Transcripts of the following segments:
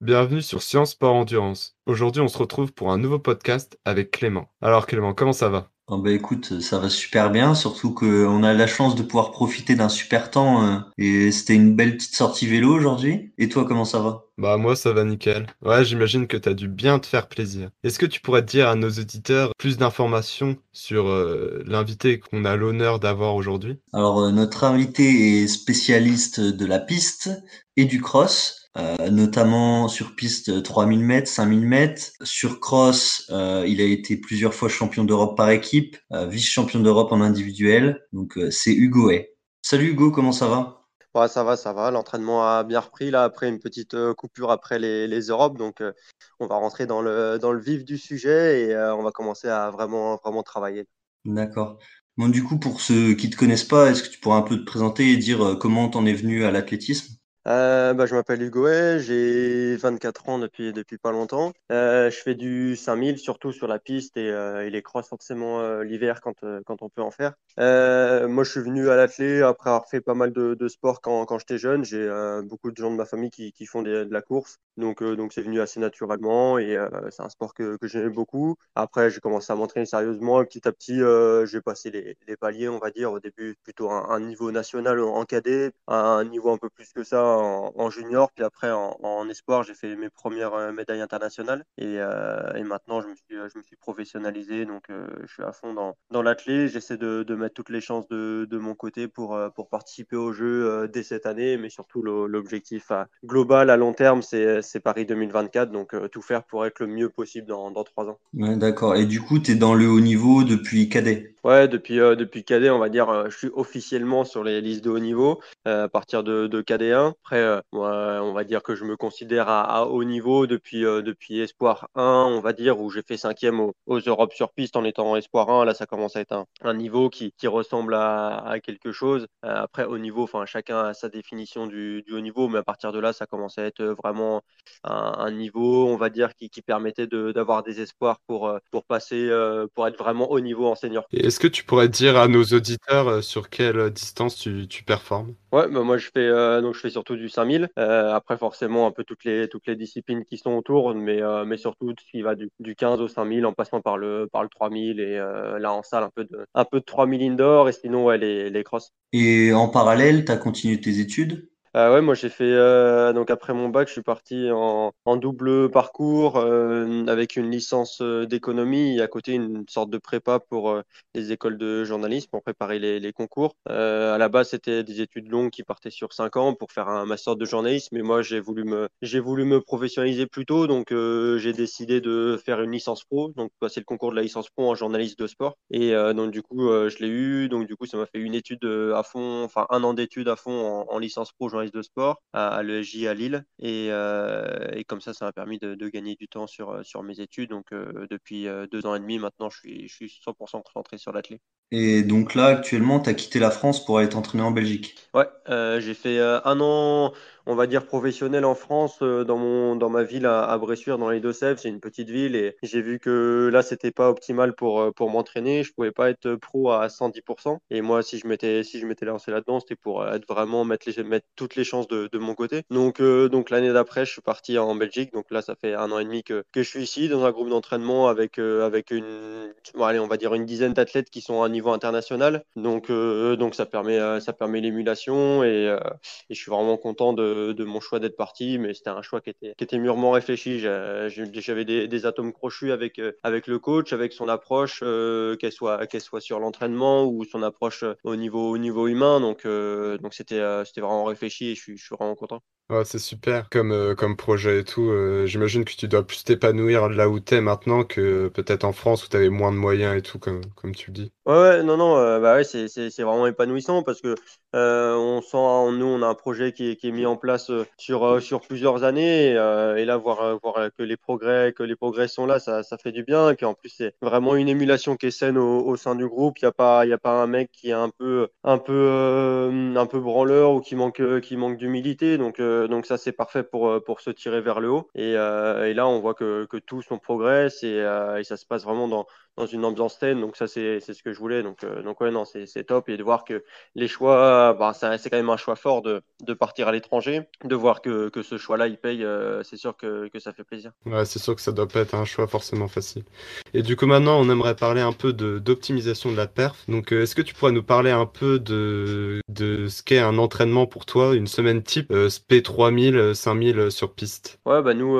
Bienvenue sur Science Sport Endurance. Aujourd'hui, on se retrouve pour un nouveau podcast avec Clément. Alors Clément, comment ça va? Oh bah écoute, ça va super bien, surtout qu'on a la chance de pouvoir profiter d'un super temps euh, et c'était une belle petite sortie vélo aujourd'hui. Et toi, comment ça va? Bah moi ça va nickel. Ouais, j'imagine que t'as dû bien te faire plaisir. Est-ce que tu pourrais dire à nos auditeurs plus d'informations sur euh, l'invité qu'on a l'honneur d'avoir aujourd'hui? Alors euh, notre invité est spécialiste de la piste et du cross. Euh, notamment sur piste 3000 mètres, 5000 mètres. Sur cross, euh, il a été plusieurs fois champion d'Europe par équipe, euh, vice-champion d'Europe en individuel. Donc c'est Hugo Hay. Salut Hugo, comment ça va? Ouais, ça va, ça va. L'entraînement a bien repris là après une petite coupure après les, les Europes. Donc, on va rentrer dans le, dans le vif du sujet et on va commencer à vraiment, vraiment travailler. D'accord. Bon, du coup, pour ceux qui te connaissent pas, est-ce que tu pourrais un peu te présenter et dire comment t'en es venu à l'athlétisme? Euh, bah, je m'appelle Hugo j'ai 24 ans depuis, depuis pas longtemps. Euh, je fais du 5000, surtout sur la piste et, euh, et les cross forcément euh, l'hiver quand, quand on peut en faire. Moi, je suis venu à l'athlé après avoir fait pas mal de, de sport quand, quand j'étais jeune. J'ai beaucoup de gens de ma famille qui, qui font de la course, donc donc c'est venu assez naturellement et c'est un sport que, que j'aimais beaucoup. Après, j'ai commencé à m'entraîner sérieusement et petit à petit, j'ai passé les, les, paliers, on va dire. Au début, plutôt un, un niveau national en cadet, un niveau un peu plus que ça en, junior, puis après en, espoir, j'ai fait mes premières euh, médailles internationales. Et, euh, et, maintenant, je me suis, euh, je me suis professionnalisé, donc je suis à fond dans, dans l'athlé. J'essaie de, mettre toutes les chances de, de mon côté pour, pour participer aux Jeux dès cette année, mais surtout l'objectif global à long terme, c'est Paris 2024, donc tout faire pour être le mieux possible dans, dans trois ans. D'accord. Et du coup, tu es dans le haut niveau depuis cadet? Ouais, depuis, euh, depuis cadet, on va dire, je suis officiellement sur les listes de haut niveau à partir de, de KD1. Après, euh, moi, on va dire que je me considère à, haut niveau depuis, euh, depuis Espoir 1, on va dire, où j'ai fait cinquième aux, aux Europes sur piste en étant Espoir 1. Là, ça commence à être un, niveau qui, qui ressemble à, quelque chose. Euh, après, au niveau, chacun a sa définition du, haut niveau, mais à partir de là, ça commence à être vraiment un, niveau, on va dire, qui, qui permettait d'avoir des espoirs pour, pour passer, pour être vraiment haut niveau en senior. Est-ce que tu pourrais dire à nos auditeurs sur quelle distance tu, tu performes? Ouais, bah moi, je fais, donc je fais surtout du 5000. Euh, après, forcément, un peu toutes les, toutes les disciplines qui sont autour, mais, euh, mais surtout ce qui va du, du 15 au 5000 en passant par le, par le 3000 et euh, là en salle, un peu de, un peu de 3000 indoor et sinon, ouais, les, les. Et en parallèle, tu as continué tes études? Euh, ouais, moi j'ai fait euh, donc après mon bac, je suis parti en, double parcours euh, avec une licence euh, d'économie et à côté une sorte de prépa pour les écoles de journalisme pour préparer les, concours. à la base, c'était des études longues qui partaient sur cinq ans pour faire un master de journalisme, mais moi j'ai voulu me j'ai voulu me professionnaliser plus tôt, donc j'ai décidé de faire une licence pro, donc passer le concours de la licence pro en journaliste de sport et donc du coup je l'ai eu, donc du coup ça m'a fait une étude à fond, enfin un an d'études à fond en licence pro de sport à, à à Lille. Et, euh, et, comme ça, ça m'a permis de, gagner du temps sur, euh, mes études. Donc, euh, depuis deux ans et demi, maintenant, je suis, je suis 100% concentré sur l'athlète. Et donc là, actuellement, tu as quitté la France pour aller t'entraîner en Belgique. Ouais, euh, j'ai fait un an, on va dire professionnel en France, euh, dans mon dans ma ville à, à Bressuire, dans les Deux-Sèvres. C'est une petite ville et j'ai vu que là, c'était pas optimal pour pour m'entraîner. Je pouvais pas être pro à 110%. Et moi, si je m'étais si je m'étais lancé là-dedans, c'était pour être vraiment mettre toutes les chances de, de mon côté. Donc euh, donc l'année d'après, je suis parti en Belgique. Donc là, ça fait un an et demi que que je suis ici dans un groupe d'entraînement avec avec une allez, on va dire une dizaine d'athlètes qui sont à niveau international. Donc, euh, donc ça permet, euh, ça permet l'émulation et, euh, et, je suis vraiment content de, mon choix d'être parti. Mais c'était un choix qui était, qui était mûrement réfléchi. J'avais des, des, atomes crochus avec, avec le coach, avec son approche, qu'elle soit, qu'elle soit sur l'entraînement ou son approche au niveau, au niveau humain. Donc, donc c'était, c'était vraiment réfléchi et je suis, je suis vraiment content. Ouais, c'est super comme, comme projet et tout. J'imagine que tu dois plus t'épanouir là où tu es maintenant que peut-être en France où tu avais moins de moyens et tout, comme, comme tu le dis. Ouais, ouais, non, non, euh, bah ouais, c'est, c'est, c'est vraiment épanouissant parce que euh, on sent, nous, on a un projet qui est, qui est mis en place euh, sur, euh, sur plusieurs années et, euh, et là, voir, voir que les progrès, que les progrès sont là, ça, ça fait du bien. Et en plus, c'est vraiment une émulation qui est saine au, au sein du groupe. Il n'y a pas, il a pas un mec qui est un peu, un peu, un peu branleur ou qui manque, qui manque d'humilité. Donc, donc ça, c'est parfait pour, pour se tirer vers le haut. Et, et là, on voit que, que tous on progresse et ça se passe vraiment dans dans une ambiance saine. Donc ça, c'est ce que je voulais. Donc, donc ouais, non, c'est top. Et de voir que les choix, bah, c'est quand même un choix fort de, de partir à l'étranger. De voir que, que ce choix-là, il paye, c'est sûr que, que ça fait plaisir. Ouais, c'est sûr que ça doit pas être un choix forcément facile. Et du coup, maintenant, on aimerait parler un peu d'optimisation de, la perf. Donc, est-ce que tu pourrais nous parler un peu de, de ce qu'est un entraînement pour toi, une semaine type, SP 3000, 5000 sur piste? Ouais, bah nous,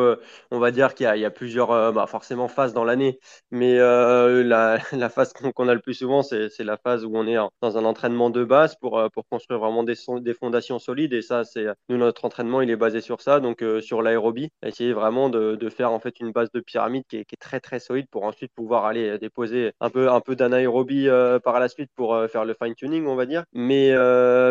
on va dire qu'il y, y, a plusieurs, bah, forcément, phases dans l'année. Mais euh, la, la, phase qu'on a le plus souvent, c'est la phase où on est dans un entraînement de base pour, euh, construire vraiment des, fondations solides. Et ça, c'est nous, notre entraînement, il est basé sur ça, donc euh, sur l'aérobie. Essayer vraiment de, faire en fait une base de pyramide qui est, très très solide pour ensuite pouvoir aller déposer un peu, un peu d'anaérobie par la suite pour faire le fine-tuning, on va dire. Mais,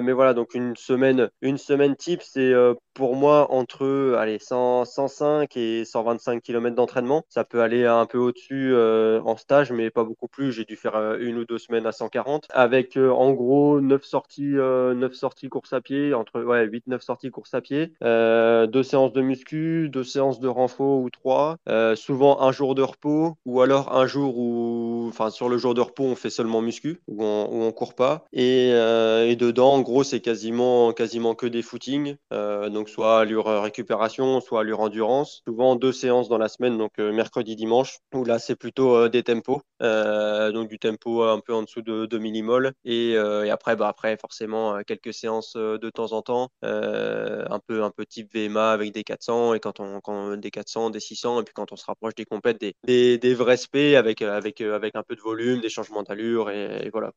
mais voilà, donc une semaine, une semaine type, c'est pour moi entre allez, 100, 105 et 125 km d'entraînement. Ça peut aller un peu au-dessus euh, en stage, mais pas beaucoup plus. J'ai dû faire euh, une ou deux semaines à 140 avec euh, en gros 9 sorties, 9 sorties course à pied, entre ouais, 8-9 sorties course à pied, deux séances de muscu, deux séances de renfort ou trois, souvent un jour de repos ou alors un jour où, enfin sur le jour de repos, on fait seulement muscu ou on, où on court pas. Et, et dedans, en gros, c'est quasiment, quasiment que des footings. donc soit allure récupération, soit allure endurance. Souvent deux séances dans la semaine, donc euh, mercredi, dimanche, où là c'est plutôt euh, des tempos, euh, donc du tempo un peu en dessous de 2 millimol. Et, après, bah, après forcément quelques séances de temps en temps, un peu un peu type VMA avec des 400 et quand on quand des 400, des 600 et puis quand on se rapproche des compètes, des, des, vrais SP avec avec avec un peu de volume, des changements d'allure et, voilà.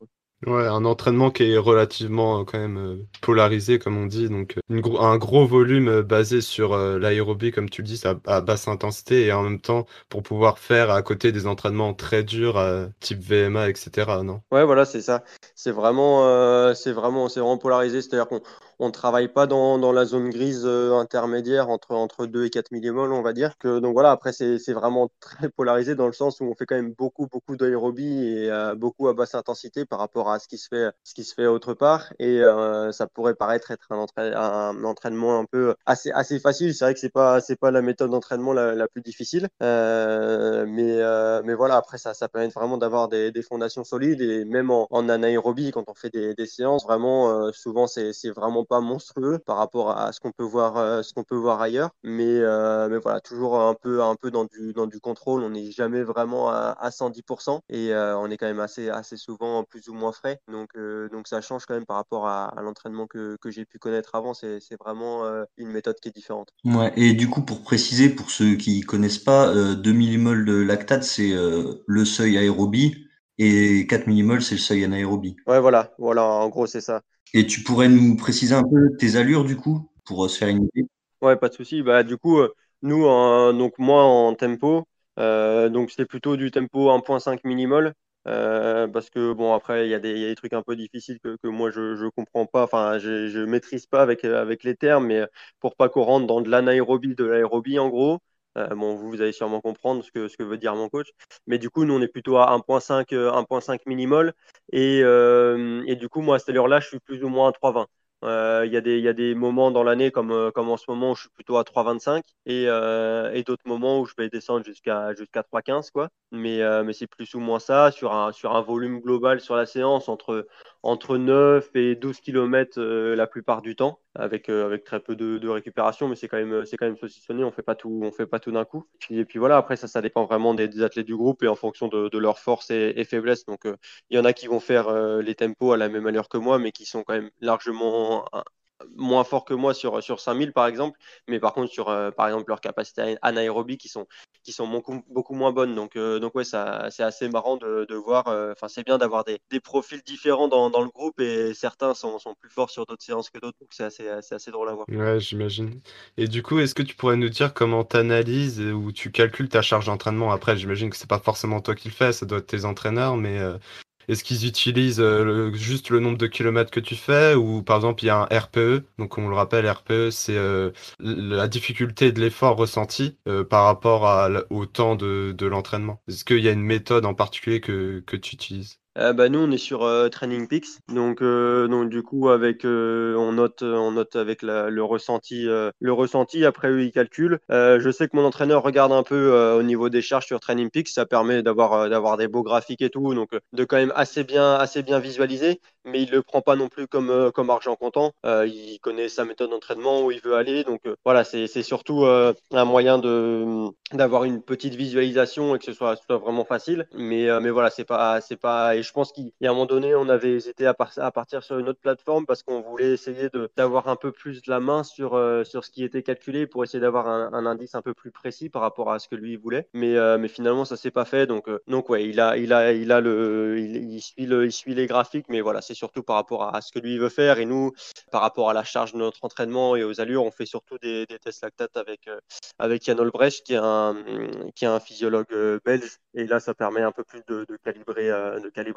Ouais, un entraînement qui est relativement quand même polarisé comme on dit, donc une un gros volume volume basé sur l'aérobie, comme tu le dis, à, basse intensité et en même temps pour pouvoir faire à côté des entraînements très durs, type VMA, etc. Non? Ouais, voilà, c'est ça. C'est vraiment, c'est vraiment, c'est vraiment polarisé. C'est-à-dire qu'on on ne travaille pas dans, dans la zone grise euh, intermédiaire entre, entre 2 et 4 millimoles, on va dire. Que, donc voilà, après, c'est vraiment très polarisé dans le sens où on fait quand même beaucoup, beaucoup d'aérobie et euh, beaucoup à basse intensité par rapport à ce qui se fait, ce qui se fait autre part. Et euh, ça pourrait paraître être un, entraînement un peu assez, assez facile. C'est vrai que c'est pas, pas la méthode d'entraînement la, plus difficile. mais, mais voilà, après, ça, ça permet vraiment d'avoir des, des, fondations solides et même en, en anaérobie, quand on fait des, des séances, vraiment, souvent, c'est vraiment monstrueux par rapport à ce qu'on peut voir, euh, ce qu'on peut voir ailleurs. Mais, euh, mais voilà, toujours un peu, un peu dans du, dans du contrôle. On n'est jamais vraiment à, 110% et euh, on est quand même assez, assez souvent plus ou moins frais. Donc, donc ça change quand même par rapport à, l'entraînement que, que j'ai pu connaître avant. C'est vraiment une méthode qui est différente. Ouais, et du coup, pour préciser, pour ceux qui connaissent pas, 2 millimoles de lactate, c'est le seuil aérobie et 4 millimoles, c'est le seuil anaérobie. Ouais, voilà, voilà, en gros, c'est ça. Et tu pourrais nous préciser un peu tes allures du coup pour euh, se faire une idée? Ouais, pas de souci. Bah, du coup, euh, nous, donc moi en tempo, euh, donc c'était plutôt du tempo 1.5 minimol. parce que bon après il y, a des trucs un peu difficiles que, que moi je je comprends pas enfin je je maîtrise pas avec avec les termes mais pour pas qu'on rentre dans de l'anaérobie de l'aérobie en gros euh, bon, vous, vous allez sûrement comprendre ce que, ce que veut dire mon coach. Mais du coup, nous, on est plutôt à 1.5 1.5 minimol. Et, euh, et du coup, moi, à cette allure-là, je suis plus ou moins à 3.20. Euh, il y, a des, y a des moments dans l'année comme, euh, comme en ce moment où je suis plutôt à 3,25 et, euh, et d'autres moments où je vais descendre jusqu'à jusqu'à 3,15 quoi. Mais, euh, mais c'est plus ou moins ça sur un, sur un volume global sur la séance entre, entre 9 et 12 km la plupart du temps avec, avec très peu de, récupération mais c'est quand même quand même saucissonné on on fait pas tout d'un coup et puis voilà après ça ça dépend vraiment des, des athlètes du groupe et en fonction de, de leurs forces et, et faiblesses donc il y en a qui vont faire les tempos à la même allure que moi mais qui sont quand même largement moins, fort que moi sur, sur 5000 par exemple, mais par contre sur euh, par exemple leurs capacités anaérobies qui sont, qui sont beaucoup, beaucoup moins bonnes. Donc, euh, donc ouais, ça, c'est assez marrant de, de voir, euh, enfin c'est bien d'avoir des, des, profils différents dans, dans, le groupe et certains sont, sont plus forts sur d'autres séances que d'autres, donc c'est assez, assez, assez, drôle à voir. Ouais, j'imagine. Et du coup, est-ce que tu pourrais nous dire comment tu analyses ou tu calcules ta charge d'entraînement? Après, j'imagine que c'est pas forcément toi qui le fais, ça doit être tes entraîneurs, mais est-ce qu'ils utilisent euh, juste le nombre de kilomètres que tu fais ou par exemple il y a un RPE Donc on le rappelle, RPE c'est euh, la difficulté de l'effort ressenti euh, par rapport au temps de, de l'entraînement. Est-ce qu'il y a une méthode en particulier que, que tu utilises? Euh, bah, nous, on est sur euh, Training Peaks. Donc, euh, donc, du coup, avec, on, note, on note avec le, ressenti, le ressenti. Après, eux, ils calculent. je sais que mon entraîneur regarde un peu au niveau des charges sur Training Peaks. Ça permet d'avoir d'avoir des beaux graphiques et tout. Donc, de quand même assez bien, assez bien visualiser. Mais il le prend pas non plus comme, comme argent comptant. il connaît sa méthode d'entraînement, où il veut aller. Donc, voilà, c'est surtout un moyen d'avoir une petite visualisation et que ce soit, soit vraiment facile. Mais, mais voilà, c'est pas, c'est pas je pense qu'à un moment donné, on avait hésité à, partir sur une autre plateforme parce qu'on voulait essayer d'avoir un peu plus de la main sur, euh, ce qui était calculé pour essayer d'avoir un, indice un peu plus précis par rapport à ce que lui voulait. Mais, euh, finalement, ça s'est pas fait. Donc, euh, il a, a, a suit les graphiques, mais c'est surtout par rapport à, ce que lui veut faire. Et nous, par rapport à la charge de notre entraînement et aux allures, on fait surtout des, tests lactates avec, avec Jan Olbrecht, qui est un, physiologue belge. Et là, ça permet un peu plus de calibrer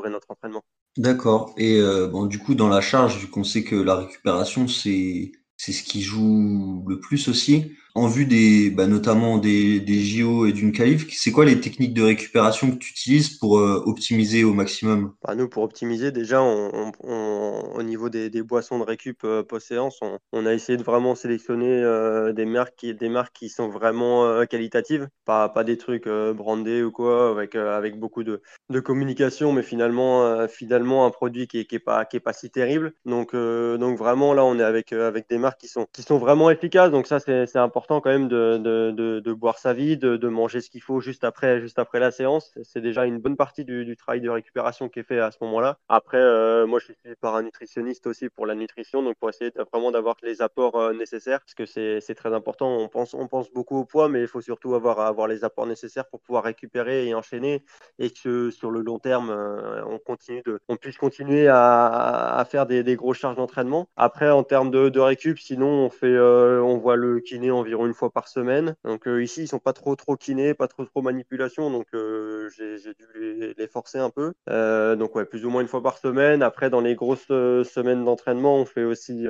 notre entraînement. D'accord. Et euh, bon, du coup, dans la charge, vu qu'on sait que la récupération, c'est c'est ce qui joue le plus aussi en vue des, bah, notamment des, des JO et d'une qualif, c'est quoi les techniques de récupération que tu utilises pour euh, optimiser au maximum? Bah, Nous, pour optimiser, déjà, au niveau des, des, boissons de récup euh, post-séance, on, a essayé de vraiment sélectionner euh, des, marques qui, des marques qui sont vraiment qualitatives, pas, pas des trucs brandés ou quoi, avec, avec beaucoup de, de communication, mais finalement, finalement un produit qui n'est qui est pas, pas si terrible. Donc, donc vraiment, là, on est avec, avec des marques qui sont, qui sont vraiment efficaces. Donc ça, c'est important quand même de, de, de, boire sa vie, de, manger ce qu'il faut juste après, juste après la séance. C'est déjà une bonne partie du, du, travail de récupération qui est fait à ce moment-là. Après, euh, moi, je suis par un nutritionniste aussi pour la nutrition, donc pour essayer vraiment d'avoir les apports euh, nécessaires, parce que c'est très important. On pense, on pense beaucoup au poids, mais il faut surtout avoir, avoir les apports nécessaires pour pouvoir récupérer et enchaîner, et que sur le long terme, euh, on, continue de, on puisse continuer à, à faire des, des grosses charges d'entraînement. Après, en termes de, de récup, sinon, on, fait, on voit le kiné environ une fois par semaine. Donc euh, ici, ils sont pas trop trop kinés, pas trop trop manipulation, donc euh, j'ai dû les, forcer un peu. Euh, donc ouais, plus ou moins une fois par semaine. Après, dans les grosses semaines d'entraînement, on fait aussi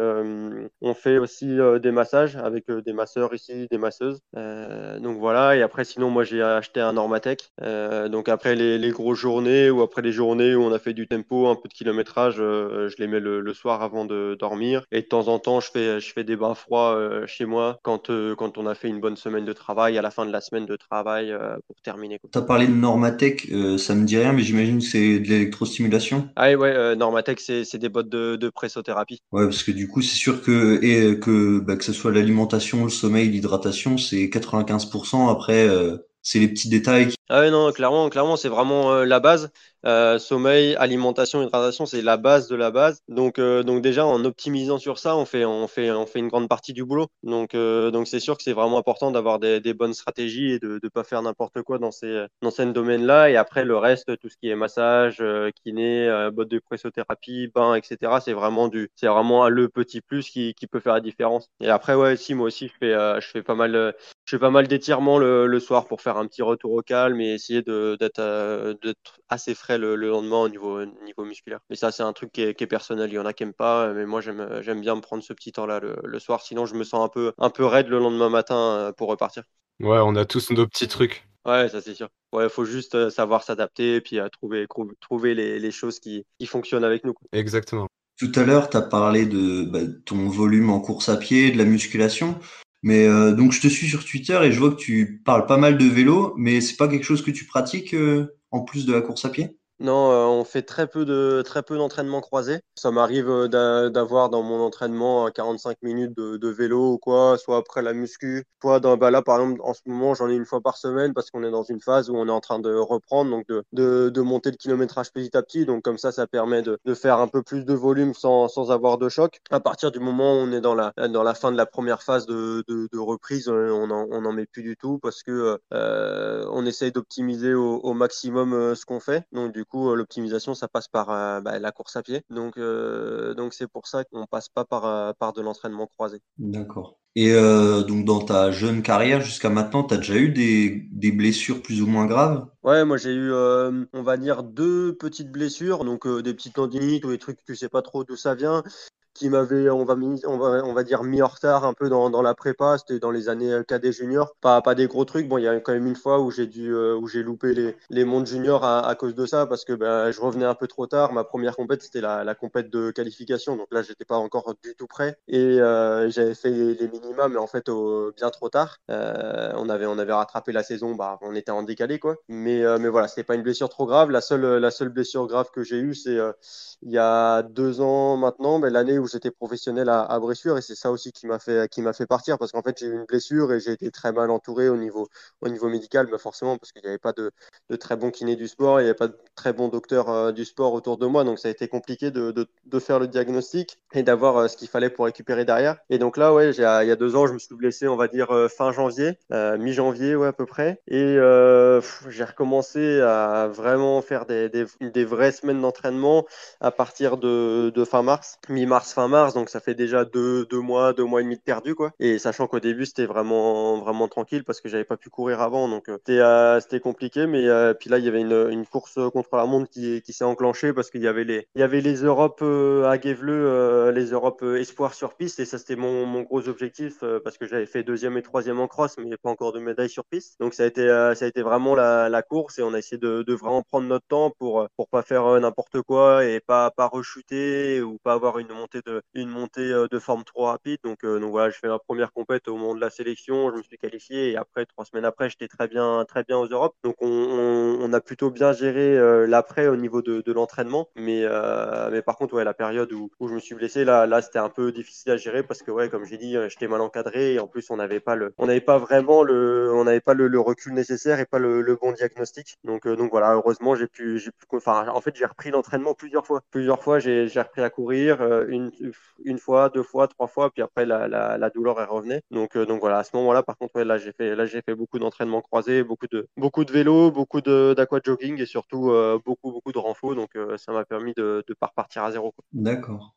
on fait aussi des massages avec des masseurs ici, des masseuses. donc voilà. Et après, sinon, moi j'ai acheté un Normatec. donc après les, les grosses journées ou après les journées où on a fait du tempo, un peu de kilométrage, je les mets le, le, soir avant de dormir. Et de temps en temps, je fais je fais des bains froids chez moi quand quand on a fait une bonne semaine de travail, à la fin de la semaine de travail euh, pour terminer. Tu as parlé de Normatec, euh, ça me dit rien, mais j'imagine que c'est de l'électrostimulation. Ah ouais, euh, Normatec, c'est des bottes de, de, pressothérapie. Ouais, parce que du coup, c'est sûr que, et, que, bah, que ce soit l'alimentation, le sommeil, l'hydratation, c'est 95%. Après, c'est les petits détails. Ah ouais, non, clairement, clairement, c'est vraiment la base. Euh, sommeil, alimentation, hydratation, c'est la base de la base. Donc, euh, donc déjà en optimisant sur ça, on fait, on fait, on fait une grande partie du boulot. Donc, euh, donc c'est sûr que c'est vraiment important d'avoir des, bonnes stratégies et de ne pas faire n'importe quoi dans ces, dans ces domaines-là. Et après le reste, tout ce qui est massage, kiné, botte de pressothérapie, bain, etc. C'est vraiment du, c'est vraiment le petit plus qui, qui peut faire la différence. Et après, ouais, si moi aussi je fais, je fais pas mal, je fais pas mal d'étirements le, le, soir pour faire un petit retour au calme et essayer d'être assez frais le, lendemain au niveau, niveau musculaire. Mais ça, c'est un truc qui est, personnel. Il y en a qui n'aiment pas, mais moi, j'aime bien me prendre ce petit temps-là le, soir. Sinon, je me sens un peu, un peu raide le lendemain matin euh, pour repartir. Ouais, on a tous nos petits trucs. Ouais, ça c'est sûr. Ouais, faut juste euh, savoir s'adapter et puis à trouver, trouver les, choses qui, fonctionnent avec nous. Exactement. Tout à l'heure, tu as parlé de bah, ton volume en course à pied, de la musculation. Mais euh, donc je te suis sur Twitter et je vois que tu parles pas mal de vélo, mais c'est pas quelque chose que tu pratiques en plus de la course à pied? Non, euh, on fait très peu de très peu d'entraînement croisé. Ça m'arrive euh, d'avoir dans mon entraînement 45 minutes de, vélo ou quoi, soit après la muscu, soit dans, bah là par exemple en ce moment j'en ai une fois par semaine parce qu'on est dans une phase où on est en train de reprendre, donc de, de, monter le kilométrage petit à petit. Donc comme ça, ça permet de, faire un peu plus de volume sans, sans avoir de choc. À partir du moment où on est dans la dans la fin de la première phase de, reprise, euh, on en, on en met plus du tout parce que euh, on essaye d'optimiser au, au, maximum ce qu'on fait. Donc du du coup, euh, l'optimisation, ça passe par euh, bah, la course à pied. Donc, euh, donc c'est pour ça qu'on passe pas par, par de l'entraînement croisé. D'accord. Et donc dans ta jeune carrière jusqu'à maintenant, tu as déjà eu des, des, blessures plus ou moins graves? Ouais, moi j'ai eu, on va dire, deux petites blessures, donc des petites tendinites ou des trucs, tu sais pas trop d'où ça vient. Qui m'avait, on va, on va, on va dire, mis en retard un peu dans, dans la prépa. C'était dans les années cadet junior. Pas, pas des gros trucs. Bon, il y a quand même une fois où j'ai dû, où j'ai loupé les, les mondes juniors à, à, cause de ça parce que ben, je revenais un peu trop tard. Ma première compète, c'était la, la compète de qualification. Donc là, j'étais pas encore du tout prêt et j'avais fait les, minima, mais en fait, bien trop tard. on avait, on avait rattrapé la saison. Bah, on était en décalé, quoi. Mais, mais voilà, c'était pas une blessure trop grave. La seule, la seule blessure grave que j'ai eue, c'est il y a deux ans maintenant, mais l'année où j'étais professionnel à, à Bressure, et c'est ça aussi qui m'a fait, qui m'a fait partir, parce qu'en fait j'ai eu une blessure et j'ai été très mal entouré au niveau, au niveau médical, mais forcément parce qu'il n'y avait pas de, de, très bons kinés du sport, il n'y avait pas de très bons docteurs euh, du sport autour de moi, donc ça a été compliqué de, de, faire le diagnostic et d'avoir euh, ce qu'il fallait pour récupérer derrière. Et donc là, ouais, il y a deux ans, je me suis blessé, on va dire euh, fin janvier, mi-janvier, à peu près, et j'ai recommencé à vraiment faire des, des, des vraies semaines d'entraînement à partir de, de fin mars, mi-mars, fin mars, donc ça fait déjà deux, deux mois, deux mois et demi de perdu, quoi. Et sachant qu'au début, c'était vraiment, vraiment tranquille parce que j'avais pas pu courir avant, donc euh, c'était, euh, compliqué, mais euh, puis là, il y avait une, une course contre la montre qui, qui s'est enclenchée parce qu'il y avait les, il y avait les Europes à Guéveleux, les Europes espoir sur piste, et ça, c'était mon, mon gros objectif parce que j'avais fait deuxième et troisième en cross, mais pas encore de médaille sur piste. Donc ça a été, ça a été vraiment la, la course et on a essayé de, de vraiment prendre notre temps pour, pour pas faire n'importe quoi et pas, pas rechuter ou pas avoir une montée de, une montée de forme trop rapide. Donc, donc voilà, je fais ma première compète au moment de la sélection, je me suis qualifié et après, trois semaines après, j'étais très bien, très bien aux Europes. Donc on, a plutôt bien géré l'après au niveau de, l'entraînement. Mais, euh, mais par contre, ouais, la période où, où je me suis blessé, là, là c'était un peu difficile à gérer parce que, ouais, comme j'ai dit, j'étais mal encadré et en plus, on n'avait pas le, on n'avait pas vraiment le, on n'avait pas le, recul nécessaire et pas le, bon diagnostic. Donc, donc voilà, heureusement, j'ai pu, j'ai pu, enfin, en fait, j'ai repris l'entraînement plusieurs fois. Plusieurs fois, j'ai repris à courir une, une fois, deux fois, trois fois, puis après, la, la, la douleur est revenue. Donc, donc voilà, à ce moment-là, par contre, ouais, là, j'ai fait, là, j'ai fait beaucoup d'entraînements croisés, beaucoup de, beaucoup de vélo, beaucoup d'aqua jogging et surtout euh, beaucoup, beaucoup de renfort. Donc, euh, ça m'a permis de ne pas repartir à zéro. D'accord.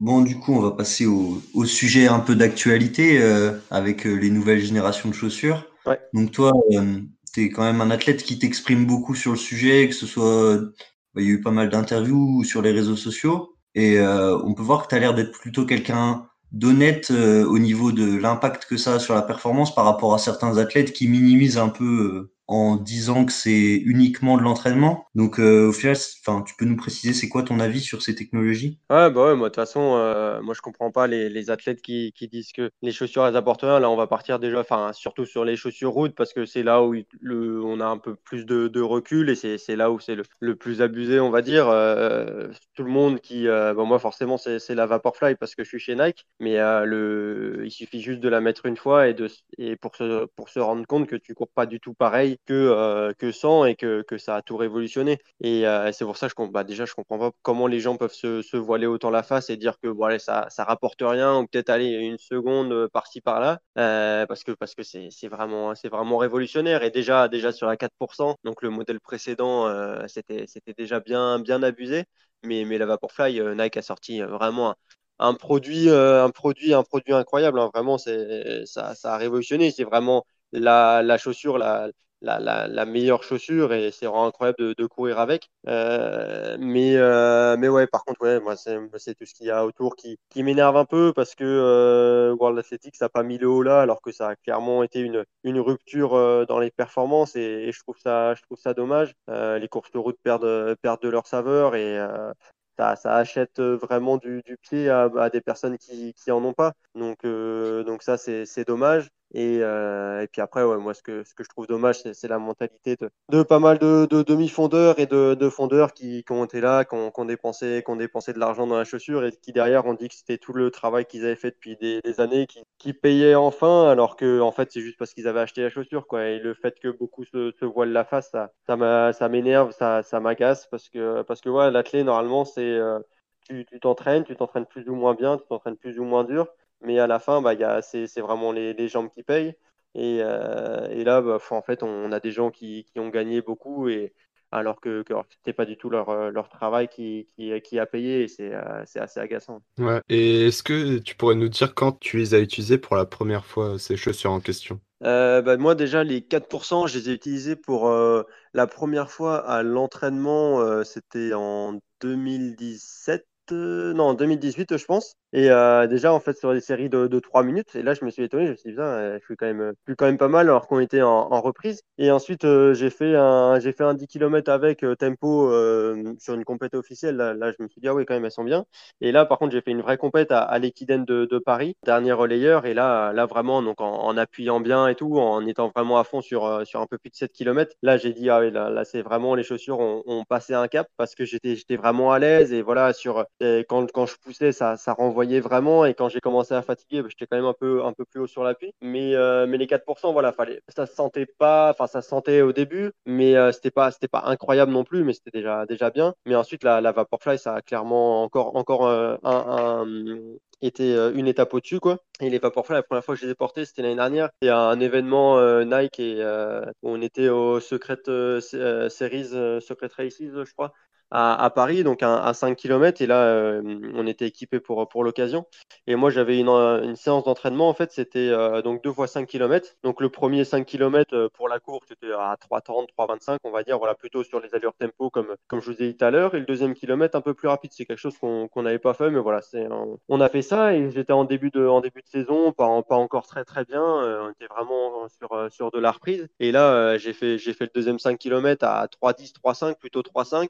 Bon, du coup, on va passer au, au sujet un peu d'actualité euh, avec les nouvelles générations de chaussures. Ouais. Donc, toi, tu es quand même un athlète qui t'exprime beaucoup sur le sujet, que ce soit. Il y a eu pas mal d'interviews sur les réseaux sociaux. Et euh, on peut voir que tu as l'air d'être plutôt quelqu'un d'honnête euh, au niveau de l'impact que ça a sur la performance par rapport à certains athlètes qui minimisent un peu euh, en disant que c'est uniquement de l'entraînement. Donc euh, au final, enfin, tu peux nous préciser c'est quoi ton avis sur ces technologies? Ouais, bah moi de toute façon, euh, moi je comprends pas les, athlètes qui, disent que les chaussures elles apportent rien. Là, on va partir déjà, enfin surtout sur les chaussures route parce que c'est là où le, on a un peu plus de, recul et c'est là où c'est le, le, plus abusé, on va dire. Euh, tout le monde qui, moi forcément c'est la Vaporfly parce que je suis chez Nike, mais le, il suffit juste de la mettre une fois et de et pour se pour se rendre compte que tu cours pas du tout pareil que, euh, que 100 et que, que, ça a tout révolutionné. Et euh, c'est pour ça que bah, déjà, je comprends pas comment les gens peuvent se, se voiler autant la face et dire que bon, allez, ça, ça rapporte rien ou peut-être aller une seconde euh, par-ci par-là euh, parce que parce que c'est vraiment, vraiment révolutionnaire. Et déjà, déjà sur la 4%, donc le modèle précédent, c'était déjà bien, bien abusé. Mais, mais la Vaporfly, Nike a sorti vraiment un produit, un produit, un produit incroyable. Hein. Vraiment, ça, ça a révolutionné. C'est vraiment la, la chaussure, la, la, la, la, meilleure chaussure et c'est vraiment incroyable de, de courir avec. Euh, mais, euh, mais ouais, par contre, ouais, moi, c'est tout ce qu'il y a autour qui, qui m'énerve un peu parce que euh, World Athletics n'a pas mis le haut là alors que ça a clairement été une, une rupture euh, dans les performances et, et, je, trouve ça, je trouve ça dommage. Euh, les courses de route perdent, perdent de leur saveur et euh, ça, ça, achète vraiment du, du pied à, à, des personnes qui, qui en ont pas. Donc, donc ça, c'est dommage. Et, euh, et, puis après, ouais, moi, ce que, ce que je trouve dommage, c'est la mentalité de, de, pas mal de, de demi-fondeurs et de, de, fondeurs qui, qui, ont été là, qui ont, qui ont dépensé, qui ont dépensé de l'argent dans la chaussure et qui derrière ont dit que c'était tout le travail qu'ils avaient fait depuis des, années qui, qui payaient enfin, alors que en fait, c'est juste parce qu'ils avaient acheté la chaussure. Quoi. Et le fait que beaucoup se, se voilent la face, ça, ça m'énerve, ça, ça m'agace parce que, parce que ouais, l'athlète, normalement, c'est euh, tu t'entraînes, tu t'entraînes plus ou moins bien, tu t'entraînes plus ou moins dur. Mais à la fin, bah, c'est vraiment les, les, jambes qui payent. Et, euh, et là, bah, en fait, on a des gens qui, qui ont gagné beaucoup, et, alors que, que c'était pas du tout leur, euh, leur travail qui, qui, qui a payé, et c'est euh, assez agaçant. Ouais. Et est-ce que tu pourrais nous dire quand tu les as utilisés pour la première fois, ces chaussures en question? Euh, bah, moi déjà les 4%, je les ai utilisés pour euh, la première fois à l'entraînement, euh, c'était en 2017, non 2018 je pense. Et euh, déjà, en fait, sur des séries de, de 3 minutes, et là, je me suis étonné, je me suis dit, putain, je suis quand même, je suis quand même pas mal alors qu'on était en, reprise. Et ensuite, j'ai fait, un, j'ai fait un 10 km avec tempo sur une compète officielle. Là, je me suis dit, ah oui, quand même, elles sont bien. Et là, par contre, j'ai fait une vraie compète à, à de, Paris, dernier relayeur. Et là, là vraiment, donc en, appuyant bien et tout, en étant vraiment à fond sur, sur un peu plus de 7 km, là, j'ai dit, ah oui, là, là c'est vraiment les chaussures ont, ont, passé un cap parce que j'étais, j'étais vraiment à l'aise. Et voilà, sur, quand, quand je poussais, ça, ça renvoyait vraiment. Et quand j'ai commencé à fatiguer, bah, j'étais quand même un peu, un peu plus haut sur l'appui. Mais, euh, mais les 4%, voilà, fallait, ça se sentait pas, enfin, ça se sentait au début, mais euh, c'était pas, c'était pas incroyable non plus, mais c'était déjà, déjà bien. Mais ensuite, la, la Vaporfly, ça a clairement encore, encore euh, un, un, était une étape au-dessus, quoi. Et les Vaporfly, la première fois que je les ai portés, c'était l'année dernière. C'était un événement Nike et on était au Secret euh, Series, Secret Races, je crois à, Paris, donc à, à 5 km. Et là, euh, on était équipé pour, pour l'occasion. Et moi, j'avais une, une, séance d'entraînement. En fait, c'était euh, donc deux fois 5 km. Donc le premier 5 km euh, pour la course, c'était à 3,30, 3,25, on va dire, voilà, plutôt sur les allures tempo, comme, comme je vous ai dit tout à l'heure. Et le deuxième kilomètre, un peu plus rapide. C'est quelque chose qu'on n'avait pas fait, mais voilà, c'est on a fait ça. Et j'étais en début de en début de saison, pas, pas encore très très bien. on était vraiment sur, sur de la reprise. Et là, j'ai fait fait le deuxième 5 km à 3,10, 3,5, plutôt 3,5.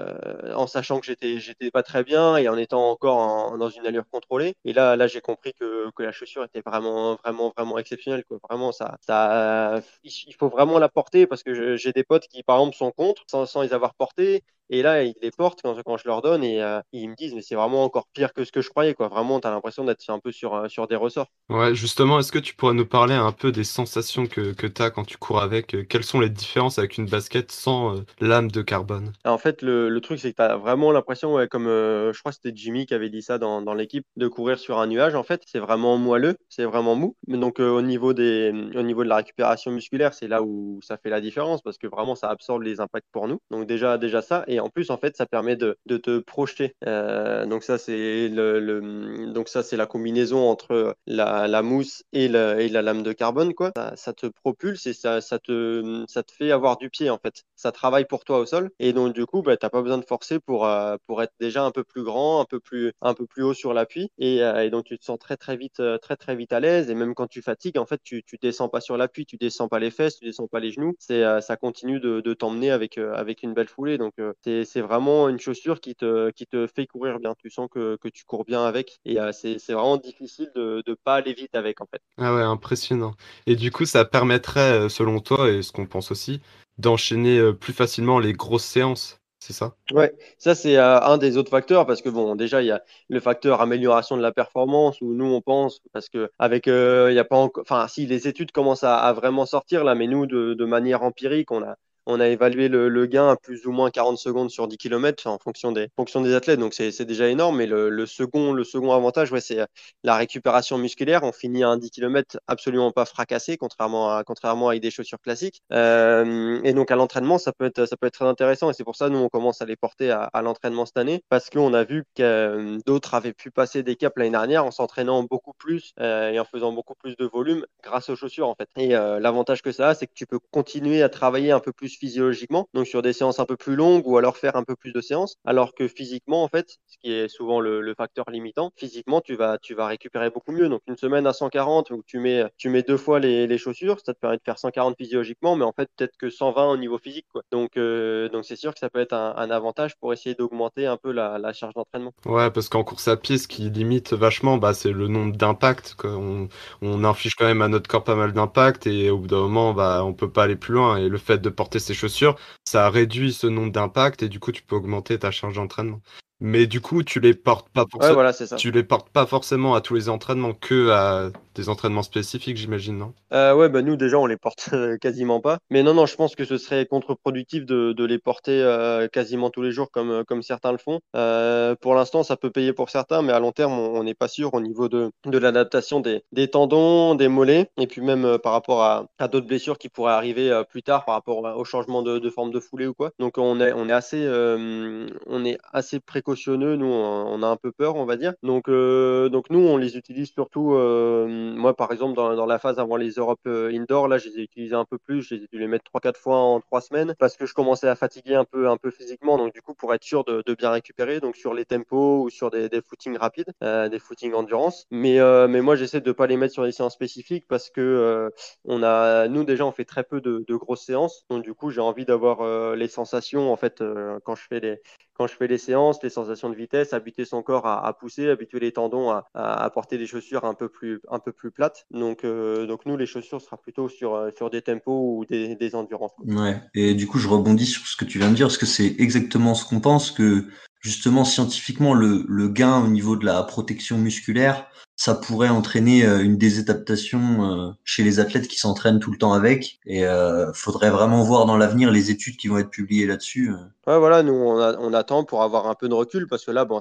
Euh, en sachant que j'étais j'étais pas très bien et en étant encore dans une allure contrôlée. Et là, là, j'ai compris que, que la chaussure était vraiment, vraiment, vraiment exceptionnelle. Quoi. Vraiment, ça, ça, il faut vraiment la porter parce que j'ai des potes qui, par exemple, sont contre sans, sans les avoir portés et là, ils les portent quand, quand je leur donne et euh, ils me disent, mais c'est vraiment encore pire que ce que je croyais. Quoi. Vraiment, tu as l'impression d'être un peu sur, euh, sur des ressorts. Ouais, justement, est-ce que tu pourrais nous parler un peu des sensations que, que tu as quand tu cours avec Quelles sont les différences avec une basket sans euh, lame de carbone? En fait, le, le truc, c'est que tu as vraiment l'impression, ouais, comme je crois que c'était Jimmy qui avait dit ça dans, dans l'équipe, de courir sur un nuage. En fait, c'est vraiment moelleux, c'est vraiment mou. Mais donc, au, niveau des, au niveau de la récupération musculaire, c'est là où ça fait la différence parce que vraiment, ça absorbe les impacts pour nous. Donc, déjà, déjà ça. Et en plus, en fait, ça permet de, te projeter. Euh, donc ça, c'est le, donc ça, c'est la combinaison entre la, mousse et la, lame de carbone, quoi. Ça, te propulse et ça, te, ça te fait avoir du pied, en fait. Ça travaille pour toi au sol. Et donc, du coup, bah, t'as pas besoin de forcer pour, euh, pour être déjà un peu plus grand, un peu plus, un peu plus haut sur l'appui. Et, euh, donc, tu te sens très, très vite, très, très vite à l'aise. Et même quand tu fatigues, en fait, tu, tu descends pas sur l'appui, tu descends pas les fesses, tu descends pas les genoux. C'est, ça continue de, de t'emmener avec, avec une belle foulée. Donc, c'est, c'est vraiment une chaussure qui te, qui te fait courir bien. Tu sens que, que tu cours bien avec. Et euh, c'est vraiment difficile de ne pas aller vite avec, en fait. Ah ouais, impressionnant. Et du coup, ça permettrait, selon toi, et ce qu'on pense aussi, d'enchaîner plus facilement les grosses séances. C'est ça? Ouais, ça c'est euh, un des autres facteurs parce que bon, déjà il y a le facteur amélioration de la performance où nous on pense parce que avec euh, il y a pas encore, enfin si les études commencent à, à, vraiment sortir là, mais nous de, de manière empirique on a on a évalué le, gain à plus ou moins 40 secondes sur 10 km en fonction des, fonction des athlètes. Donc, c'est déjà énorme. Mais le, second, le second avantage, ouais, c'est la récupération musculaire. On finit à un 10 km absolument pas fracassé, contrairement à, contrairement à des chaussures classiques. Euh, et donc, à l'entraînement, ça peut être, ça peut être très intéressant. Et c'est pour ça, nous, on commence à les porter à, l'entraînement cette année parce qu'on a vu que euh, d'autres avaient pu passer des caps l'année dernière en s'entraînant beaucoup plus euh, et en faisant beaucoup plus de volume grâce aux chaussures, en fait. Et euh, l'avantage que ça a, c'est que tu peux continuer à travailler un peu plus physiologiquement, donc sur des séances un peu plus longues ou alors faire un peu plus de séances, alors que physiquement, en fait, ce qui est souvent le, facteur limitant, physiquement, tu vas, tu vas récupérer beaucoup mieux. Donc une semaine à 140 où tu mets, tu mets deux fois les, les chaussures, ça te permet de faire 140 physiologiquement, mais en fait peut-être que 120 au niveau physique. Quoi. Donc euh, donc c'est sûr que ça peut être un, avantage pour essayer d'augmenter un peu la, charge d'entraînement. Ouais, parce qu'en course à pied, ce qui limite vachement, bah, c'est le nombre d'impacts. On, on inflige quand même à notre corps pas mal d'impact et au bout d'un moment, bah, on peut pas aller plus loin. Et le fait de porter ses chaussures, ça réduit ce nombre d'impacts et du coup, tu peux augmenter ta charge d'entraînement. Mais du coup, tu les portes pas forcément. Ouais, voilà, ça. Tu les portes pas forcément à tous les entraînements, que à des entraînements spécifiques, j'imagine, non? Euh, Ouais, bah nous déjà on les porte euh, quasiment pas. Mais non, non, je pense que ce serait contre-productif de, de, les porter euh, quasiment tous les jours comme euh, comme certains le font. Pour l'instant, ça peut payer pour certains, mais à long terme, on n'est pas sûr au niveau de de l'adaptation des, des tendons, des mollets, et puis même par rapport à, à d'autres blessures qui pourraient arriver plus tard par rapport au changement de, de, forme de foulée ou quoi. Donc on est on est assez on est assez Nous, on, a un peu peur, on va dire. Donc, donc nous, on les utilise surtout. moi, par exemple, dans, dans, la phase avant les Europes indoor, là, je les ai utilisés un peu plus. J'ai dû les mettre 3-4 fois en 3 semaines parce que je commençais à fatiguer un peu, un peu physiquement. Donc, du coup, pour être sûr de, de bien récupérer, donc sur les tempos ou sur des, des footings rapides, des footings endurance. Mais, mais moi, j'essaie de pas les mettre sur des séances spécifiques parce que on a, nous déjà, on fait très peu de, de grosses séances. Donc, du coup, j'ai envie d'avoir les sensations en fait quand je fais les quand je fais les séances, les de vitesse, habituer son corps à, pousser, habituer les tendons à, porter des chaussures un peu plus, un peu plus plates. Donc, euh, donc nous, les chaussures sera plutôt sur, euh, sur des tempos ou des, des endurances. Ouais. Et du coup, je rebondis sur ce que tu viens de dire, parce que c'est exactement ce qu'on pense que justement scientifiquement le, le gain au niveau de la protection musculaire ça pourrait entraîner euh, une désadaptation euh, chez les athlètes qui s'entraînent tout le temps avec. Et euh, faudrait vraiment voir dans l'avenir les études qui vont être publiées là-dessus. Ouais, voilà, nous on, on, attend pour avoir un peu de recul parce que là, bon,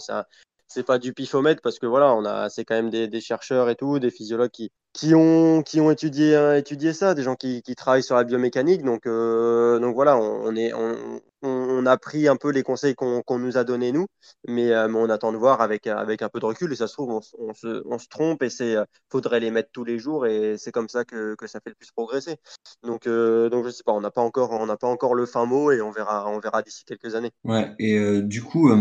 c'est pas du pifomètre parce que voilà, on a, c'est quand même des, des, chercheurs et tout, des physiologues qui, qui ont, qui ont étudié, étudié ça, des gens qui, qui travaillent sur la biomécanique. Donc, donc voilà, on, est, on, on, a pris un peu les conseils qu'on nous a donnés nous, mais, euh, on attend de voir avec, avec un peu de recul et ça se trouve on, se, on se, trompe et c'est euh, faudrait les mettre tous les jours et c'est comme ça que, que, ça fait le plus progresser. Donc euh, donc je sais pas, on n'a pas encore pas encore le fin mot et on verra on verra d'ici quelques années. Ouais et du coup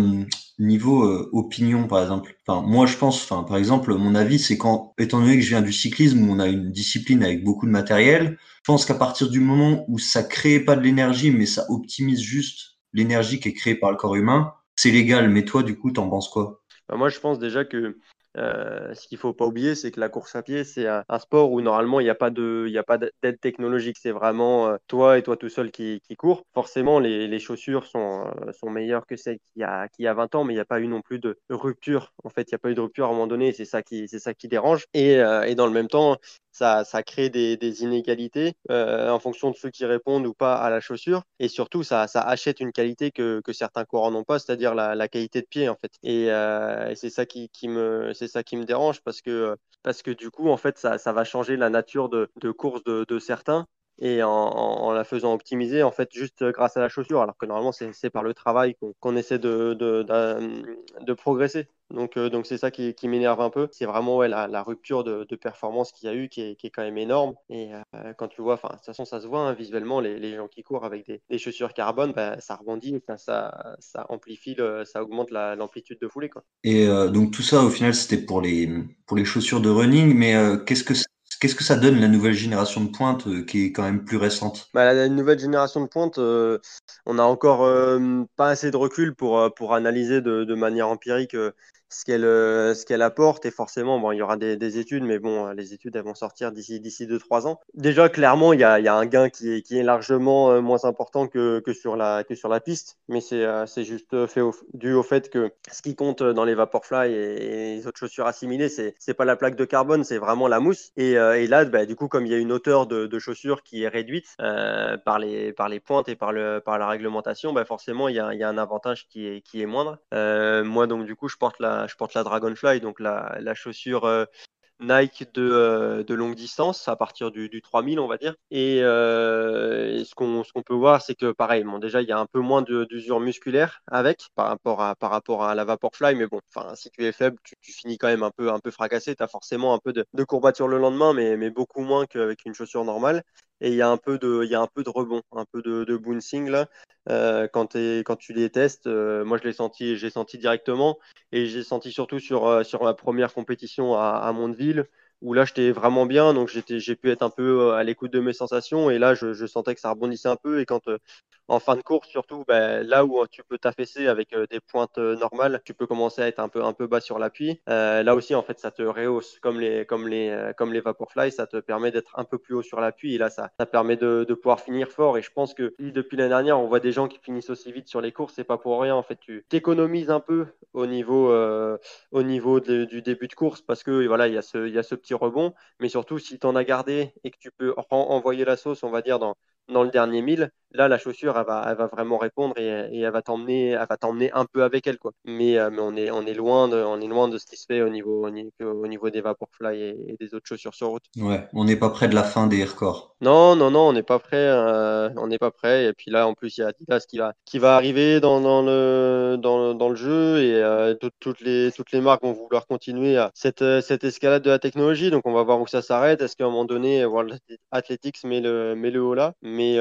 niveau opinion par exemple, moi je pense par exemple mon avis c'est quand étant donné que je viens du cyclisme on a une discipline avec beaucoup de matériel je pense qu'à partir du moment où ça crée pas de l'énergie, mais ça optimise juste l'énergie qui est créée par le corps humain, c'est légal. Mais toi, du coup, t'en penses quoi? Bah, Moi, je pense déjà que euh, ce qu'il faut pas oublier, c'est que la course à pied, c'est un, sport où normalement il n'y a pas de, d'aide technologique. C'est vraiment euh, toi et toi tout seul qui, cours. Forcément, les, chaussures sont, euh, sont meilleures que celles qu'il y a, qui a 20 ans, mais il n'y a pas eu non plus de rupture. En fait, il n'y a pas eu de rupture à un moment donné. C'est ça qui, c'est ça qui dérange. Et, et dans le même temps, ça, crée des, inégalités euh, en fonction de ceux qui répondent ou pas à la chaussure. Et surtout, ça, achète une qualité que, certains courants n'ont pas, c'est-à-dire la, qualité de pied, en fait. Et, euh, c'est ça qui, me, c'est ça qui me dérange parce que, parce que du coup, en fait, ça, va changer la nature de, course de certains et en, la faisant optimiser en fait juste grâce à la chaussure alors que normalement c'est par le travail qu'on essaie de, de, progresser. Donc euh, donc c'est ça qui, m'énerve un peu. C'est vraiment ouais, la, rupture de, performance qu'il y a eu qui est, qui est, quand même énorme. Et euh, quand tu vois de toute façon ça se voit hein, visuellement les, les, gens qui courent avec des, des chaussures carbone bah, ça rebondit ça, ça amplifie ça augmente l'amplitude de foulée quoi. et euh, donc tout ça au final c'était pour les pour les chaussures de running mais qu'est-ce que Qu'est-ce que ça donne la nouvelle génération de pointe euh, qui est quand même plus récente? Bah, La nouvelle génération de pointe, euh, on n'a encore euh, pas assez de recul pour, analyser de manière empirique ce qu'elle euh, ce qu'elle apporte et forcément bon il y aura des, des, études mais bon les études elles vont sortir d'ici d'ici deux trois ans. Déjà clairement il y a, y a un gain qui est qui est largement euh, moins important que, que sur la que sur la piste mais c'est euh, c'est juste fait dû au fait que ce qui compte dans les Vaporfly et, et les autres chaussures assimilées c'est c'est pas la plaque de carbone c'est vraiment la mousse. Et, et là bah, du coup comme il y a une hauteur de, de chaussures qui est réduite euh, par les par les pointes et par le par la réglementation bah forcément il y a, y a un avantage qui est qui est moindre. Moi donc du coup je porte la je porte la Dragonfly, donc la, chaussure euh, Nike de, euh, de, longue distance à partir du, du 3000, on va dire. Et, euh, ce qu'on ce qu'on peut voir, c'est que pareil, bon, déjà, il y a un peu moins d'usure musculaire avec par rapport à, par rapport à la Vaporfly, mais bon, si tu es faible, tu, tu, finis quand même un peu, un peu fracassé. Tu as forcément un peu de, de courbature le lendemain, mais, mais beaucoup moins qu'avec une chaussure normale et il y a un peu de, il y a un peu de rebond, un peu de, de bouncing là. Euh, quand, tu les testes, euh, moi je l'ai senti, j'ai senti directement et j'ai senti surtout sur, euh, sur ma première compétition à, à Mondeville où là j'étais vraiment bien, donc j'ai pu être un peu à l'écoute de mes sensations et là je, sentais que ça rebondissait un peu et quand en fin de course surtout, ben, là où tu peux t'affaisser avec des pointes normales, tu peux commencer à être un peu un peu bas sur l'appui. Euh, là aussi en fait ça te rehausse comme les comme les comme les Vaporfly, ça te permet d'être un peu plus haut sur l'appui et là ça, ça permet de, de pouvoir finir fort et je pense que depuis l'année dernière on voit des gens qui finissent aussi vite sur les courses, c'est pas pour rien en fait tu t'économises un peu au niveau euh, au niveau du début de course parce que voilà il y a ce il y a ce petit rebond, mais surtout si tu en as gardé et que tu peux envoyer la sauce, on va dire, dans, dans le dernier mille, là, la chaussure, elle va, elle va vraiment répondre et, et elle va t'emmener, elle va t'emmener un peu avec elle, quoi. Mais, euh, mais on est, on est loin de, on est loin de ce qui se fait au niveau, au niveau, au niveau des Vaporfly et, et des autres chaussures sur route. Ouais, on n'est pas près de la fin des records. Non, non, non, on n'est pas prêt. euh, on n'est pas prêt. Et puis là, en plus, il y a Adidas qui va, qui va arriver dans, dans le, dans, le- dans le jeu et euh, toutes, toutes les, toutes les marques vont vouloir continuer à cette, cette escalade de la technologie. Donc, on va voir où ça s'arrête. Est-ce qu'à un moment donné, World Athletics met le, met le haut là? Mais,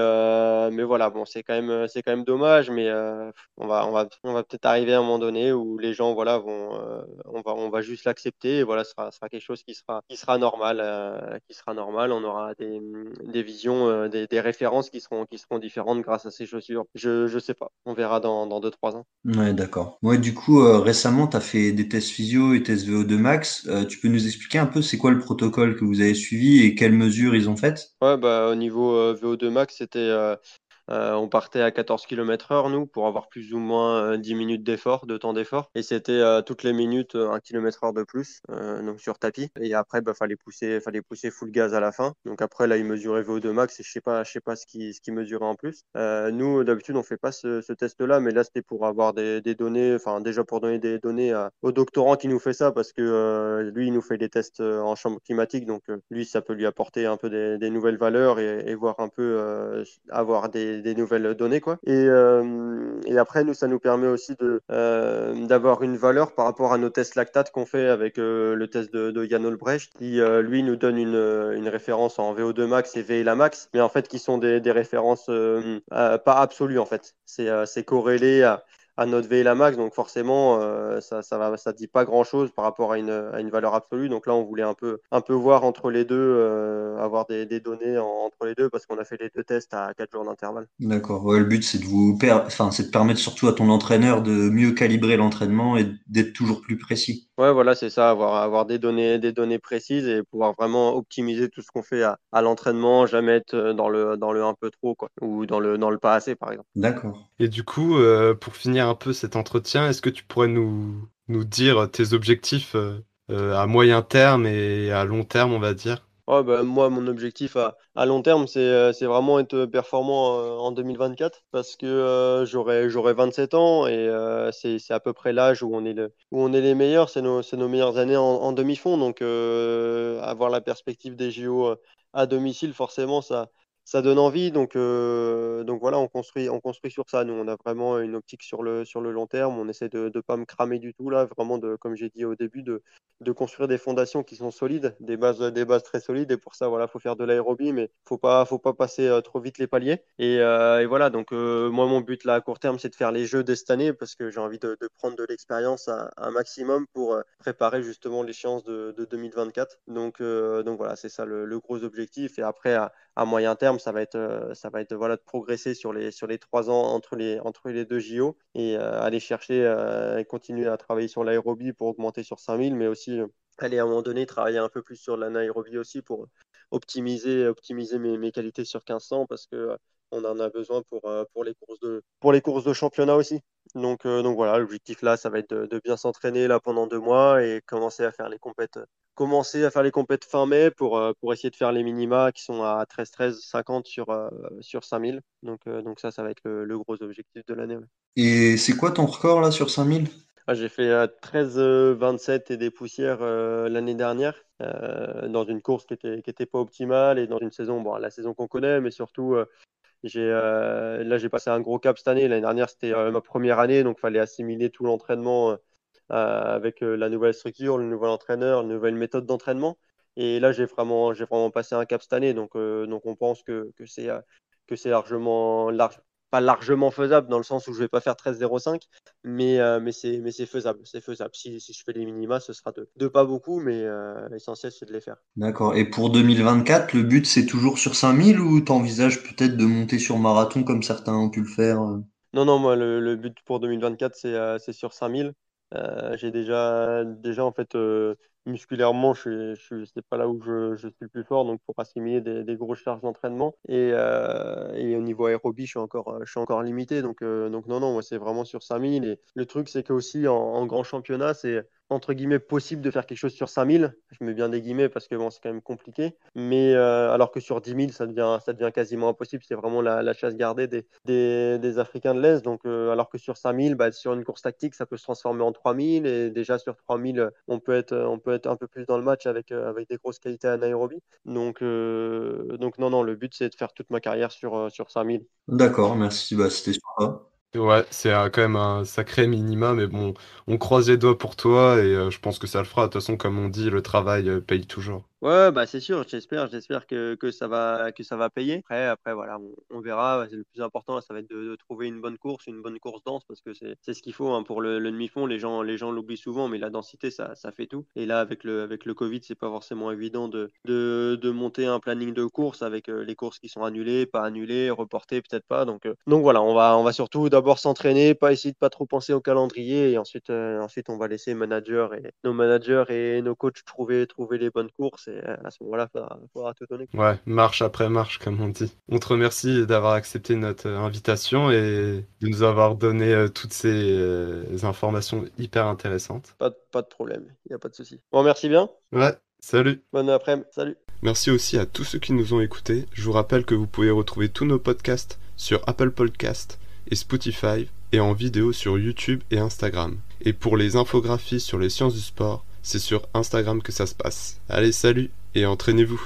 mais voilà, bon, c'est quand même, c'est quand même dommage. Mais euh, on va, on va, on va peut-être arriver à un moment donné où les gens, voilà, vont, euh, on va, on va juste l'accepter. Et voilà, ce sera, quelque chose qui sera, qui sera normal, euh, qui sera normal. On aura des, des visions, euh, des, des références qui seront, qui seront différentes grâce à ces chaussures. Je, je sais pas. On verra dans, dans 2-3 ans. Ouais, d'accord. Ouais, du coup, euh, récemment, tu as fait des tests physio et tests VO2 max. Euh, tu peux nous expliquer un peu c'est quoi le protocole que vous avez suivi et quelles mesures ils ont faites? Ouais, bah, au niveau euh, VO2 max, c'était euh, Euh, on partait à 14 km heure, nous, pour avoir plus ou moins euh, 10 minutes d'effort, de temps d'effort. Et c'était euh, toutes les minutes euh, 1 km heure de plus, euh, donc sur tapis. Et après, bah, fallait pousser, fallait pousser full gaz à la fin. Donc après, là, il mesurait VO2 max et je sais pas, je sais pas ce qui, ce qui mesurait en plus. Euh, nous, d'habitude, on fait pas ce, ce test-là, mais là, c'était pour avoir des, des données, enfin, déjà pour donner des données à- au doctorant qui nous fait ça, parce que euh, lui, il nous fait des tests euh, en chambre climatique. Donc, euh, lui, ça peut lui apporter un peu des, des nouvelles valeurs et, et voir un peu, euh, avoir des, des nouvelles données, quoi. Et, euh, et après, nous, ça nous permet aussi de, euh, d'avoir une valeur par rapport à nos tests lactate qu'on fait avec euh, le test de, de Jan Olbrecht, qui, lui, nous donne une, une référence en VO2 max et VLA max, mais en fait, qui sont des, des références pas absolues, en fait. C'est, c'est corrélé à à notre VLA max, donc forcément, euh, ça, ça va, ça dit pas grand chose par rapport à une, à une valeur absolue. Donc là, on voulait un peu, un peu voir entre les deux, euh, avoir des, des données en- entre les deux, parce qu'on a fait les deux tests à 4 jours d'intervalle. D'accord. Ouais, le but, c'est de vous per- enfin, c'est de permettre surtout à ton entraîneur de mieux calibrer l'entraînement et d'être toujours plus précis. Ouais, voilà, c'est ça, avoir, avoir des données, des données précises et pouvoir vraiment optimiser tout ce qu'on fait à, à l'entraînement, jamais être dans le, dans le un peu trop, quoi, ou dans le, dans le pas assez, par exemple. D'accord. Et du coup, euh, pour finir un peu cet entretien, est-ce que tu pourrais nous, nous dire tes objectifs euh, euh, à moyen terme et à long terme, on va dire? Ouais, bah, moi, mon objectif à, à long terme, c'est euh, vraiment être performant en 2024 parce que euh, j'aurai j'aurai 27 ans et c'est c'est à peu près l'âge où on est où on est les meilleurs, c'est nos nos meilleures années en, demi-fond. Donc avoir la perspective des JO à domicile, forcément, ça ça donne envie. Donc euh, donc voilà, on construit on construit sur ça. Nous, on a vraiment une optique sur le sur le long terme. On essaie de de pas me cramer du tout là, vraiment de comme j'ai dit au début de de construire des fondations qui sont solides, des bases, des bases très solides. Et pour ça, voilà, faut faire de l'aérobie, mais faut pas, faut pas passer euh, trop vite les paliers. Et, euh, et voilà, donc moi, mon but là à court terme, c'est de faire les jeux de cette année parce que j'ai envie de, de prendre de l'expérience un maximum pour préparer justement l'échéance de, de 2024. Donc, donc voilà, c'est ça le, le, gros objectif. Et après, à, à moyen terme, ça va être, euh, ça va être voilà, de progresser sur les, sur les trois ans entre les, entre les deux JO et euh, aller chercher et continuer à travailler sur l'aérobie pour augmenter sur 5000, mais aussi aller à un moment donné travailler un peu plus sur l'anaérobie aussi pour optimiser, optimiser mes, mes, qualités sur 1500 parce que on en a besoin pour, pour, les, courses de, pour les courses de championnat aussi. Donc, euh, donc voilà, l'objectif là, ça va être de, de bien s'entraîner là pendant deux mois et commencer à faire les compètes, commencer à faire les compètes fin mai pour, pour essayer de faire les minima qui sont à 13, 13, 50 sur, euh, sur 5000. Donc, euh, donc ça, ça va être le, le gros objectif de l'année. Ouais. Et c'est quoi ton record là sur 5000 ah, J'ai fait euh, 13, 27 et des poussières euh, l'année dernière euh, dans une course qui était, qui était pas optimale et dans une saison, bon, la saison qu'on connaît, mais surtout, euh, j'ai là, j'ai passé un gros cap cette année. L'année dernière, c'était euh, ma première année, donc il fallait assimiler tout l'entraînement euh, avec euh, la nouvelle structure, le nouvel entraîneur, la nouvelle méthode d'entraînement. Et là, j'ai vraiment, j'ai vraiment passé un cap cette année, donc, euh, donc on pense que, que c'est que c'est largement, large, pas largement faisable dans le sens où je vais pas faire 13,05, mais, euh, mais c'est faisable, c'est faisable. Si, si, je fais les minima, ce sera de, de pas beaucoup, mais euh, l'essentiel c'est de les faire. D'accord. Et pour 2024, le but c'est toujours sur 5000 ou tu envisages peut-être de monter sur marathon comme certains ont pu le faire Non, non, moi le, le but pour 2024 c'est euh, c'est sur 5000. J'ai déjà, déjà en fait musculairement, je je, pas là où je, je, suis le plus fort, donc pour assimiler des, des grosses charges d'entraînement. Et, euh, et, au niveau aérobie, je suis encore, je suis encore limité. Donc, euh, donc non, non, moi c'est vraiment sur 5000. Et le truc, c'est que aussi en grand championnat, c'est entre guillemets possible de faire quelque chose sur 5000. Je mets bien des guillemets parce que c'est quand même compliqué. Mais euh, alors que sur 10 000, ça devient, ça devient quasiment impossible. C'est vraiment la, chasse gardée des, des, Africains de l'Est. Donc, euh, alors que sur 5000, bah, sur une course tactique, ça peut se transformer en 3000. Et déjà sur 3000, on peut être, on peut être un peu plus dans le match avec, euh, avec des grosses qualités à Nairobi. Donc, donc non, non, le but, c'est de faire toute ma carrière sur, sur 5000. D'accord, merci. Bah, C'était sympa. Ouais, c'est quand même un sacré minima, mais bon, on croise les doigts pour toi et euh, je pense que ça le fera. De toute façon, comme on dit, le travail euh, paye toujours. Ouais, bah c'est sûr, j'espère, j'espère que, que ça va que ça va payer. Après, après voilà, on, on verra. Le plus important, ça va être de, trouver une bonne course, une bonne course dense, parce que c'est ce qu'il faut hein, pour le, le demi-fond. Les gens les gens l'oublient souvent, mais la densité, ça, ça fait tout. Et là, avec le avec le Covid, c'est pas forcément évident de, de, de monter un planning de course avec euh, les courses qui sont annulées, pas annulées, reportées, peut-être pas. Donc donc voilà, on va on va surtout d'abord s'entraîner, pas essayer de pas trop penser au calendrier, et ensuite ensuite on va laisser managers et nos managers et nos coachs trouver trouver les bonnes courses et à ce moment-là, il faudra, tout donner. Ouais, marche après marche, comme on dit. On te remercie d'avoir accepté notre invitation et de nous avoir donné euh, toutes ces euh, informations hyper intéressantes. Pas, pas de problème, il n'y a pas de souci. Bon, merci bien. Ouais, salut. Bonne après-midi, salut. Merci aussi à tous ceux qui nous ont écoutés. Je vous rappelle que vous pouvez retrouver tous nos podcasts sur Apple Podcast et Spotify et en vidéo sur YouTube et Instagram. Et pour les infographies sur les sciences du sport, c'est sur Instagram que ça se passe. Allez, salut et entraînez-vous.